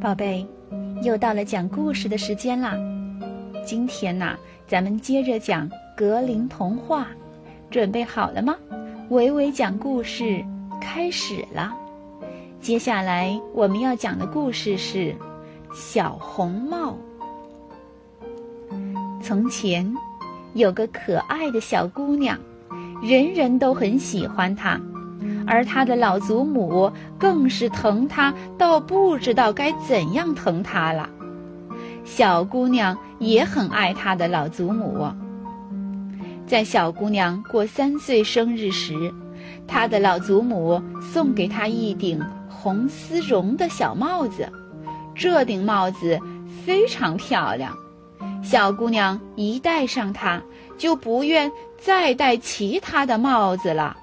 宝贝，又到了讲故事的时间啦！今天呐，咱们接着讲格林童话，准备好了吗？维维讲故事开始了。接下来我们要讲的故事是《小红帽》。从前有个可爱的小姑娘，人人都很喜欢她。而他的老祖母更是疼他到不知道该怎样疼他了。小姑娘也很爱她的老祖母。在小姑娘过三岁生日时，她的老祖母送给她一顶红丝绒的小帽子。这顶帽子非常漂亮，小姑娘一戴上它，就不愿再戴其他的帽子了。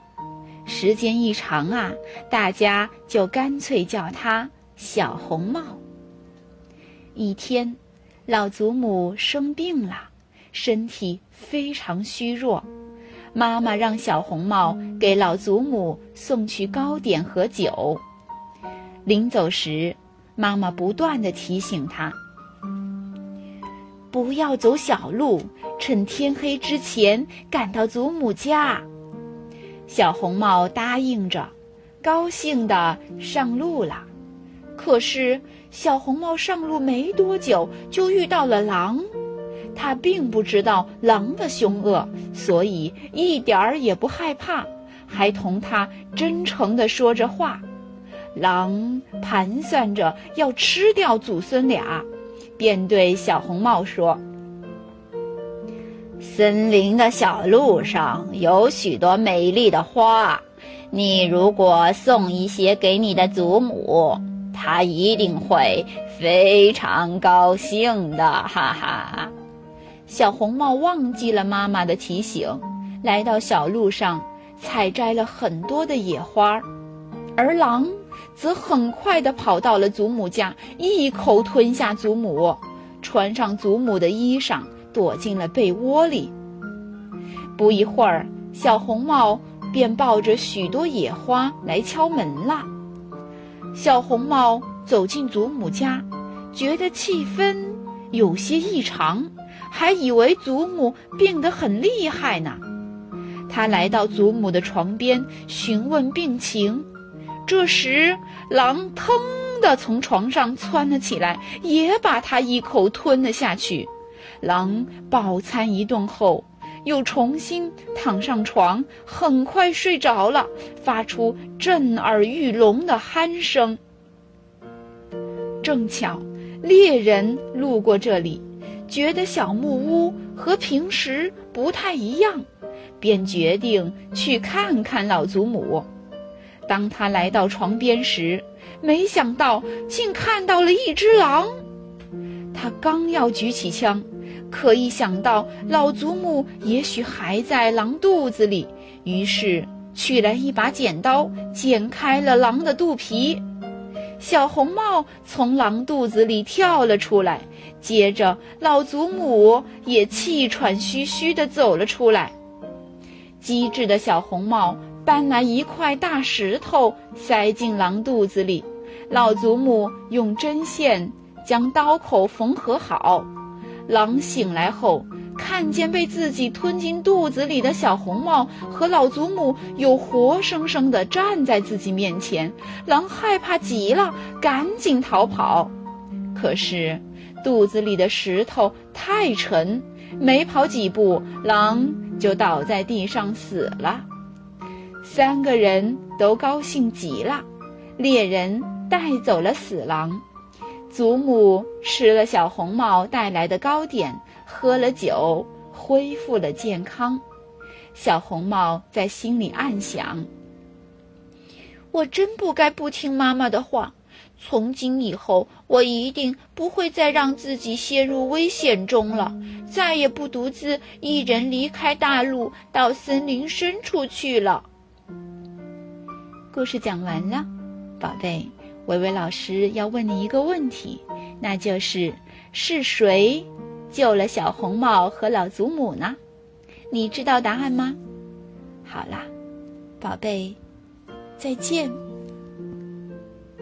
时间一长啊，大家就干脆叫她小红帽。一天，老祖母生病了，身体非常虚弱。妈妈让小红帽给老祖母送去糕点和酒。临走时，妈妈不断的提醒她：“不要走小路，趁天黑之前赶到祖母家。”小红帽答应着，高兴地上路了。可是，小红帽上路没多久，就遇到了狼。他并不知道狼的凶恶，所以一点儿也不害怕，还同他真诚地说着话。狼盘算着要吃掉祖孙俩，便对小红帽说。森林的小路上有许多美丽的花，你如果送一些给你的祖母，她一定会非常高兴的，哈哈。小红帽忘记了妈妈的提醒，来到小路上采摘了很多的野花，而狼则很快地跑到了祖母家，一口吞下祖母，穿上祖母的衣裳。躲进了被窝里。不一会儿，小红帽便抱着许多野花来敲门了。小红帽走进祖母家，觉得气氛有些异常，还以为祖母病得很厉害呢。他来到祖母的床边询问病情，这时狼腾地从床上窜了起来，也把他一口吞了下去。狼饱餐一顿后，又重新躺上床，很快睡着了，发出震耳欲聋的鼾声。正巧猎人路过这里，觉得小木屋和平时不太一样，便决定去看看老祖母。当他来到床边时，没想到竟看到了一只狼。他刚要举起枪。可一想到老祖母也许还在狼肚子里，于是取来一把剪刀，剪开了狼的肚皮。小红帽从狼肚子里跳了出来，接着老祖母也气喘吁吁地走了出来。机智的小红帽搬来一块大石头，塞进狼肚子里。老祖母用针线将刀口缝合好。狼醒来后，看见被自己吞进肚子里的小红帽和老祖母又活生生地站在自己面前，狼害怕极了，赶紧逃跑。可是，肚子里的石头太沉，没跑几步，狼就倒在地上死了。三个人都高兴极了，猎人带走了死狼。祖母吃了小红帽带来的糕点，喝了酒，恢复了健康。小红帽在心里暗想：“我真不该不听妈妈的话。从今以后，我一定不会再让自己陷入危险中了，再也不独自一人离开大陆，到森林深处去了。”故事讲完了，宝贝。维维老师要问你一个问题，那就是是谁救了小红帽和老祖母呢？你知道答案吗？好啦，宝贝，再见。